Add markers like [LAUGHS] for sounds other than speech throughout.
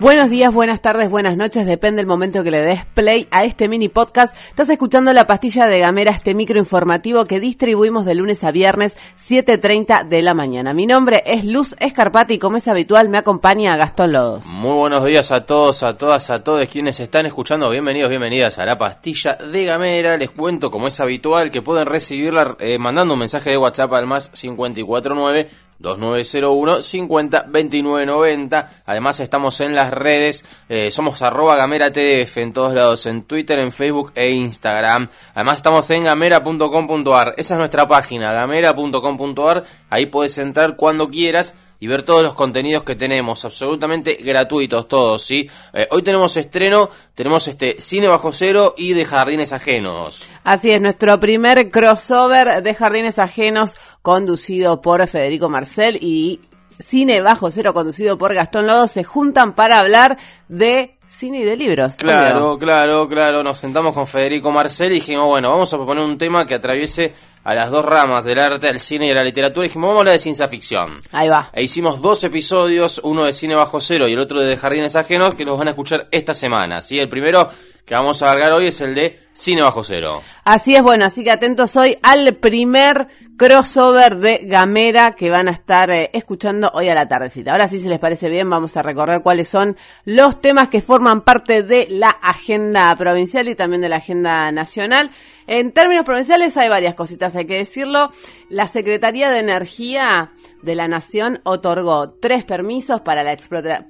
Buenos días, buenas tardes, buenas noches, depende del momento que le des play a este mini podcast. Estás escuchando la pastilla de Gamera, este micro informativo que distribuimos de lunes a viernes, 7.30 de la mañana. Mi nombre es Luz Escarpati y como es habitual me acompaña Gastón Lodos. Muy buenos días a todos, a todas, a todos quienes están escuchando. Bienvenidos, bienvenidas a la pastilla de Gamera. Les cuento, como es habitual, que pueden recibirla eh, mandando un mensaje de WhatsApp al más 549 2901 50 29 90. Además estamos en las redes, eh, somos arroba gamera tdf en todos lados, en Twitter, en Facebook e Instagram. Además estamos en gamera.com.ar, esa es nuestra página, gamera.com.ar, ahí puedes entrar cuando quieras y ver todos los contenidos que tenemos, absolutamente gratuitos todos, ¿sí? Eh, hoy tenemos estreno, tenemos este Cine Bajo Cero y de Jardines Ajenos. Así es, nuestro primer crossover de Jardines Ajenos conducido por Federico Marcel y Cine Bajo Cero conducido por Gastón Lodo se juntan para hablar de cine y de libros. Claro, claro, claro. Nos sentamos con Federico Marcel y dijimos, bueno, vamos a proponer un tema que atraviese a las dos ramas del arte, del cine y de la literatura, y dijimos, vamos a hablar de ciencia ficción. Ahí va. E hicimos dos episodios, uno de Cine Bajo Cero y el otro de Jardines Ajenos, que los van a escuchar esta semana. ¿sí? El primero que vamos a alargar hoy es el de Cine Bajo Cero. Así es, bueno, así que atentos hoy al primer crossover de Gamera que van a estar eh, escuchando hoy a la tardecita. Ahora sí, si les parece bien, vamos a recorrer cuáles son los temas que forman parte de la agenda provincial y también de la agenda nacional. En términos provinciales hay varias cositas, hay que decirlo. La Secretaría de Energía de la Nación otorgó tres permisos para la,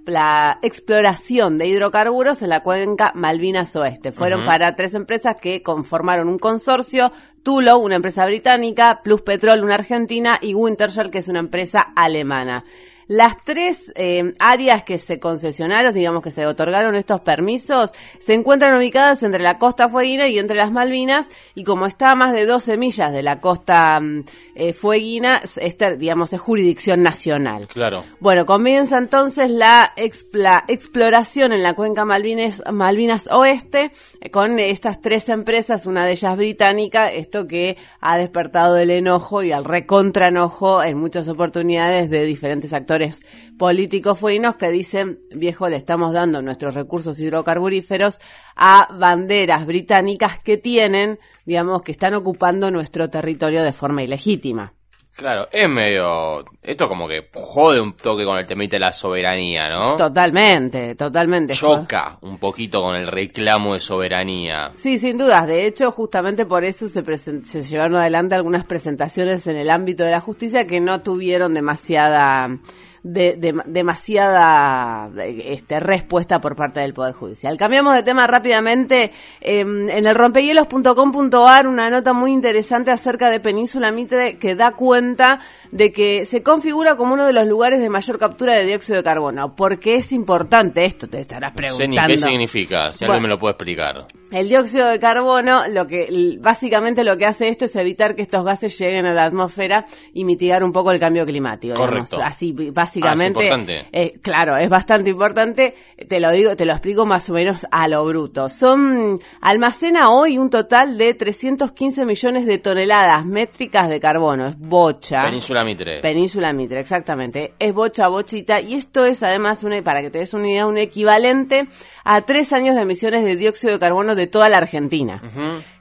la exploración de hidrocarburos en la cuenca Malvinas Oeste. Fueron para tres empresas que conformaron un consorcio, Tulo, una empresa británica, Plus Petrol, una argentina, y Wintershall, que es una empresa alemana. Las tres eh, áreas que se concesionaron, digamos que se otorgaron estos permisos, se encuentran ubicadas entre la costa fueguina y entre las Malvinas, y como está a más de 12 millas de la costa mm, eh, fueguina, esta, digamos, es jurisdicción nacional. Claro. Bueno, comienza entonces la, exploración en la cuenca Malvinas, Malvinas Oeste eh, con estas tres empresas, una de ellas británica, esto que ha despertado el enojo y al recontra enojo en muchas oportunidades de diferentes actores políticos fuinos que dicen, viejo, le estamos dando nuestros recursos hidrocarburíferos a banderas británicas que tienen, digamos, que están ocupando nuestro territorio de forma ilegítima. Claro, es medio. Esto como que jode un toque con el temite de la soberanía, ¿no? Totalmente, totalmente. Choca un poquito con el reclamo de soberanía. Sí, sin dudas. De hecho, justamente por eso se, se llevaron adelante algunas presentaciones en el ámbito de la justicia que no tuvieron demasiada de, demasiada este, respuesta por parte del Poder Judicial. Cambiamos de tema rápidamente. Em, en el rompehielos.com.ar una nota muy interesante acerca de Península Mitre que da cuenta de que se configura como uno de los lugares de mayor captura de dióxido de carbono. porque es importante esto? Te estarás preguntando. No sé ni qué significa, si alguien me lo puede explicar. El dióxido de carbono, lo que básicamente lo que hace esto es evitar que estos gases lleguen a la atmósfera y mitigar un poco el cambio climático. Correcto. Así, básicamente. Ah, es importante. Eh, claro, es bastante importante. Te lo digo, te lo explico más o menos a lo bruto. Son almacena hoy un total de 315 millones de toneladas métricas de carbono. Es bocha. Península Mitre. Península Mitre, exactamente. Es bocha, bochita. Y esto es además una, para que te des una idea, un equivalente a tres años de emisiones de dióxido de carbono de toda la Argentina.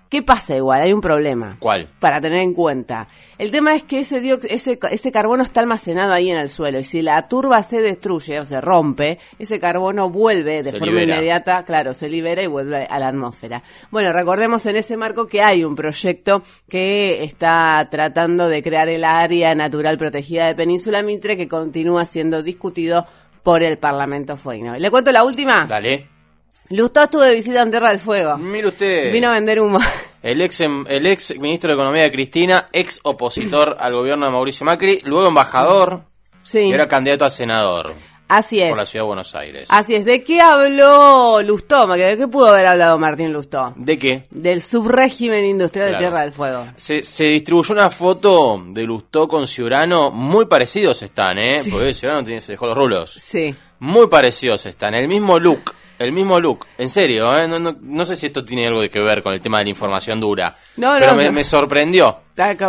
¿Qué pasa igual? Hay un problema. ¿Cuál? Para tener en cuenta. El tema es que ese, ese, ese carbono está almacenado ahí en el suelo y si la turba se destruye o se rompe, ese carbono vuelve de forma inmediata, claro, se libera y vuelve a la atmósfera. Bueno, recordemos en ese marco que hay un proyecto que está tratando de crear el área natural protegida de Península Mitre que continúa siendo discutido por el Parlamento Fueino. ¿Le cuento la última? Dale. Lustó estuvo de visita en Tierra del Fuego. Mire usted. Vino a vender humo. [LAUGHS] El ex, em, el ex ministro de Economía de Cristina, ex opositor al gobierno de Mauricio Macri, luego embajador sí. y era candidato a senador. Así es. Por la ciudad de Buenos Aires. Así es. ¿De qué habló Lustó? ¿De qué pudo haber hablado Martín Lustó? ¿De qué? Del subrégimen industrial de Tierra del Fuego. Se, se, distribuyó una foto de Lustó con Ciurano. Muy parecidos están, ¿eh? Porque Ciurano tiene, se dejó los rulos. Sí. Muy parecidos están. El mismo look. El mismo look, en serio, ¿eh? no, no, no sé si esto tiene algo que ver con el tema de la información dura. No, pero no, me, sorprendió.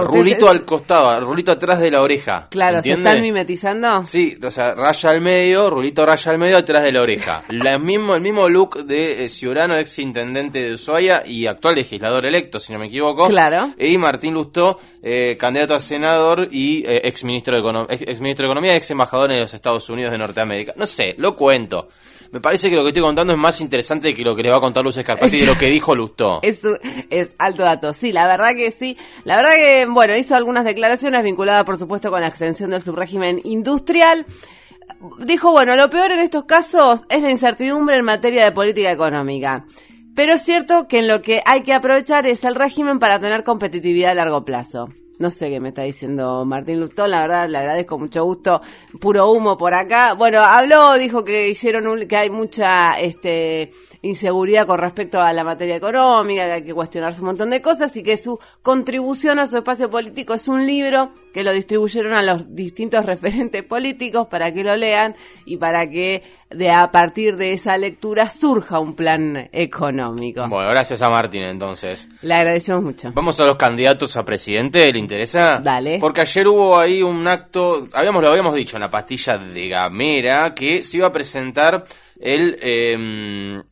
Rulito al costado, rulito atrás de la oreja. Claro, ¿se están mimetizando? Sí, o sea, raya al medio, rulito raya al medio atrás de la oreja. La mismo, el mismo look de eh, Ciurano, ex intendente de Ushuaia y actual legislador electo, si no me equivoco. Claro. Y Martín Lustó, eh, candidato a senador y eh, ex, ministro de ex, ex ministro de Economía, ex embajador en los Estados Unidos de Norteamérica. No sé, lo cuento. Me parece que lo que estoy contando es más interesante que lo que le va a contar Luz Escarpati de lo que dijo Lustó. [LAUGHS] Es, es alto dato, sí, la verdad que sí. La verdad que, bueno, hizo algunas declaraciones vinculadas, por supuesto, con la extensión del subrégimen industrial. Dijo, bueno, lo peor en estos casos es la incertidumbre en materia de política económica. Pero es cierto que en lo que hay que aprovechar es el régimen para tener competitividad a largo plazo. No sé qué me está diciendo Martín Lustón, la verdad le agradezco mucho gusto, puro humo por acá. Bueno, habló, dijo que hicieron un- que hay mucha este inseguridad con respecto a la materia económica, que hay que cuestionarse un montón de cosas y que su contribución a su espacio político es un libro que lo distribuyeron a los distintos [LAUGHS] referentes políticos para que lo lean y para que de a partir de esa lectura surja un plan económico. Bueno, gracias a Martín entonces. Le agradecemos mucho. Vamos a los candidatos a presidente, ¿le interesa? Dale. Porque ayer hubo ahí un acto, habíamos, lo habíamos dicho en la pastilla de Gamera, que se iba a presentar el, eh,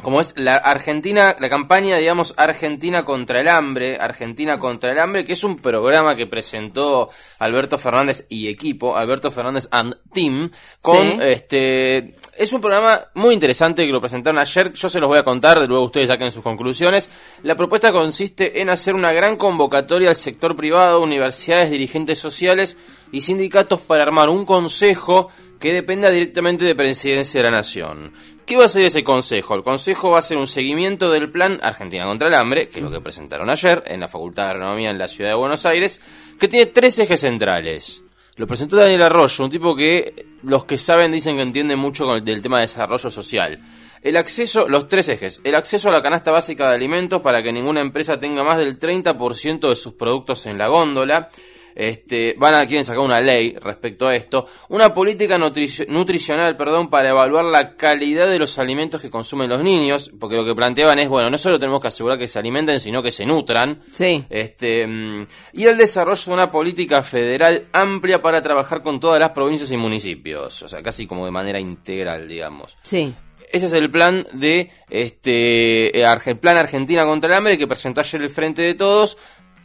como es la Argentina, la campaña, digamos, Argentina contra el hambre, Argentina contra el hambre, que es un programa que presentó Alberto Fernández y equipo, Alberto Fernández and Team, con Sí. este, es un programa muy interesante que lo presentaron ayer. Yo se los voy a contar, luego ustedes saquen sus conclusiones. La propuesta consiste en hacer una gran convocatoria al sector privado, universidades, dirigentes sociales y sindicatos para armar un consejo que dependa directamente de Presidencia de la Nación. ¿Qué va a hacer ese consejo? El consejo va a hacer un seguimiento del plan Argentina contra el hambre, que es lo que presentaron ayer en la Facultad de Agronomía en la Ciudad de Buenos Aires, que tiene tres ejes centrales. Lo presentó Daniel Arroyo, un tipo que los que saben dicen que entiende mucho con el, del tema de desarrollo social. El acceso, los tres ejes. El acceso a la canasta básica de alimentos para que ninguna empresa tenga más del 30% de sus productos en la góndola. Este, van a quieren sacar una ley respecto a esto, una política nutrici- nutricional, perdón, para evaluar la calidad de los alimentos que consumen los niños, porque lo que planteaban es, bueno, no solo tenemos que asegurar que se alimenten, sino que se nutran. Sí. Este, mm, y el desarrollo de una política federal amplia para trabajar con todas las provincias y municipios, o sea, casi como de manera integral, digamos. Sí. Ese es el plan de este eh, plan Argentina contra el hambre que presentó ayer el Frente de Todos.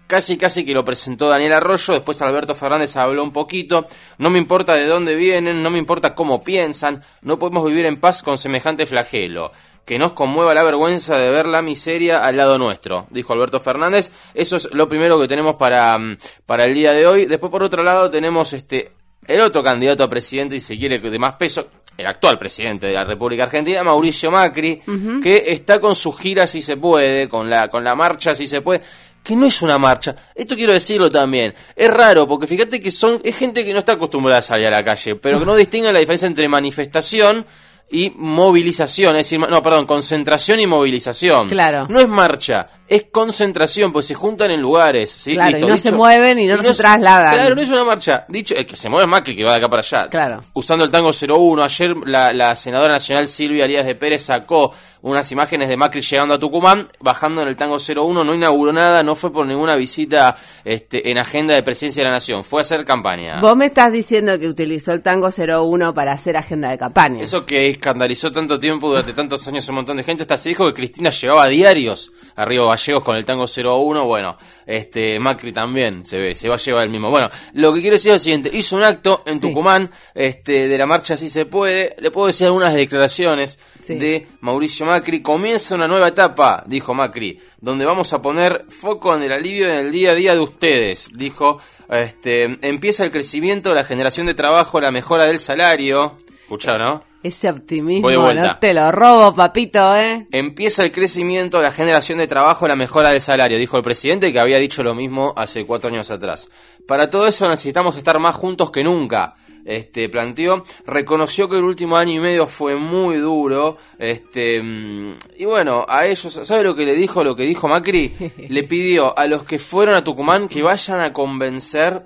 Casi, casi que lo presentó Daniel Arroyo, después Alberto Fernández habló un poquito. No me importa de dónde vienen, no me importa cómo piensan, no podemos vivir en paz con semejante flagelo. Que nos conmueva la vergüenza de ver la miseria al lado nuestro, dijo Alberto Fernández. Eso es lo primero que tenemos para, mm, para el día de hoy. Después, por otro lado, tenemos este el otro candidato a presidente, y si quiere de más peso, el actual presidente de la República Argentina, Mauricio Macri, que está con su gira si se puede, con la, con la marcha si se puede, que no es una marcha. Esto quiero decirlo también. Es raro, porque fíjate que son, es gente que no está acostumbrada a salir a la calle, pero que no distingue la diferencia entre manifestación y movilización, es decir, no, perdón, concentración y movilización. Claro. No es marcha, es concentración, pues se juntan en lugares, ¿sí? Claro, Listo, y no dicho- se mueven y no se trasladan. Claro, no es una marcha. Dicho, el que se mueve es Macri, que va de acá para allá. Claro. Usando el tango 01, ayer la, la senadora nacional Silvia Arias de Pérez sacó unas imágenes de Macri llegando a Tucumán, bajando en el tango 01, no inauguró nada, no fue por ninguna visita este, en agenda de presidencia de la nación, fue a hacer campaña. Vos me estás diciendo que utilizó el tango 01 para hacer agenda de campaña. Eso que escandalizó tanto tiempo, durante tantos años, un montón de gente, hasta se dijo que Cristina llevaba diarios a Río Gallegos con el tango 01, bueno, este Macri también se ve, se va a llevar el mismo. Bueno, lo que quiero decir es lo siguiente, hizo un acto en Sí. Tucumán, este, de la marcha Si se puede, le puedo decir algunas declaraciones Sí. de Mauricio Macri, comienza una nueva etapa, dijo Macri, donde vamos a poner foco en el alivio en el día a día de ustedes, dijo, este, empieza el crecimiento, la generación de trabajo, la mejora del salario, escuchá, ¿no? Ese optimismo, no te lo robo, papito, ¿eh? Empieza el crecimiento, la generación de trabajo, la mejora del salario, dijo el presidente que había dicho lo mismo hace cuatro años atrás. Para todo eso necesitamos estar más juntos que nunca. Este planteó, reconoció que el último año y medio fue muy duro, este mm, y bueno, a ellos, ¿sabe lo que le dijo? Lo que dijo Macri, [LAUGHS] le pidió a los que fueron a Tucumán que vayan a convencer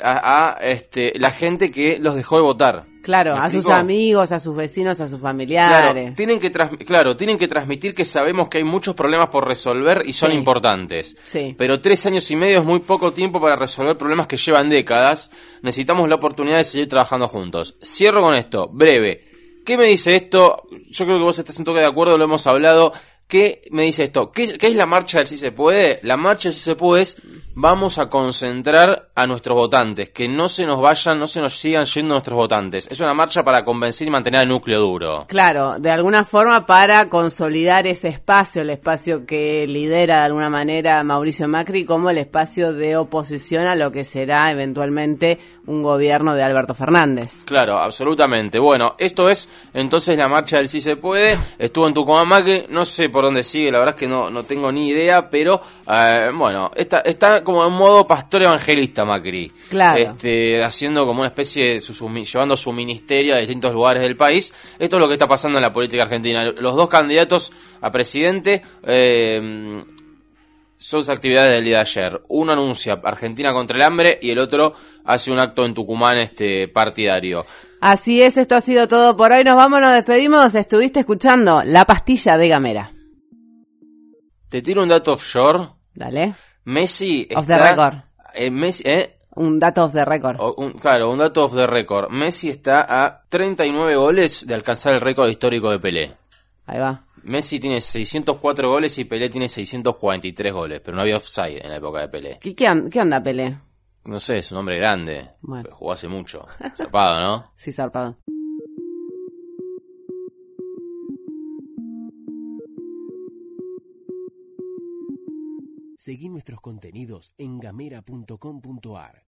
a, a, este, la gente que los dejó de votar. Claro, ¿Me a sus amigos, a sus vecinos, a sus Claro, familiares. tienen que claro, tienen que transmitir que sabemos que hay muchos problemas por resolver y son Sí. importantes. Sí. Pero tres años y medio es muy poco tiempo para resolver problemas que llevan décadas. Necesitamos la oportunidad de seguir trabajando juntos. Cierro con esto, breve. ¿Qué me dice esto? Yo creo que vos estás un toque de acuerdo, lo hemos hablado. ¿Qué me dice esto? ¿Qué, es la marcha del sí se puede? La marcha del sí se puede es vamos a concentrar a nuestros votantes, que no se nos vayan, no se nos sigan yendo nuestros votantes. Es una marcha para convencer y mantener el núcleo duro. Claro, de alguna forma para consolidar ese espacio, el espacio que lidera de alguna manera Mauricio Macri como el espacio de oposición a lo que será eventualmente un gobierno de Alberto Fernández. Claro, absolutamente. Bueno, esto es entonces la marcha del sí se puede. Estuvo en Tucumán Macri, no sé por dónde sigue, la verdad es que no, no tengo ni idea, pero eh, bueno, está, está como en modo pastor evangelista Macri. Claro. Este, haciendo como una especie, de su, llevando su ministerio a distintos lugares del país. Esto es lo que está pasando en la política argentina. Los dos candidatos a presidente... Eh, sus actividades del día de ayer. Uno anuncia Argentina contra el hambre y el otro hace un acto en Tucumán este partidario. Así es, esto ha sido todo por hoy. Nos vamos, nos despedimos. Estuviste escuchando La Pastilla de Gamera. Te tiro un dato offshore. Dale. Messi Off está, the record. eh, Messi, eh, Un dato off the record. o- un- claro, un dato off the record. Messi está a 39 goles de alcanzar el récord histórico de Pelé. Ahí va. Messi tiene 604 goles y Pelé tiene 643 goles, pero no había offside en la época de Pelé. ¿Qué, qué, qué onda, Pelé? No sé, es un hombre grande. Bueno. pero Jugó hace mucho. Zarpado, ¿no? [LAUGHS] Sí, zarpado. Seguí nuestros contenidos en gamera.com.ar.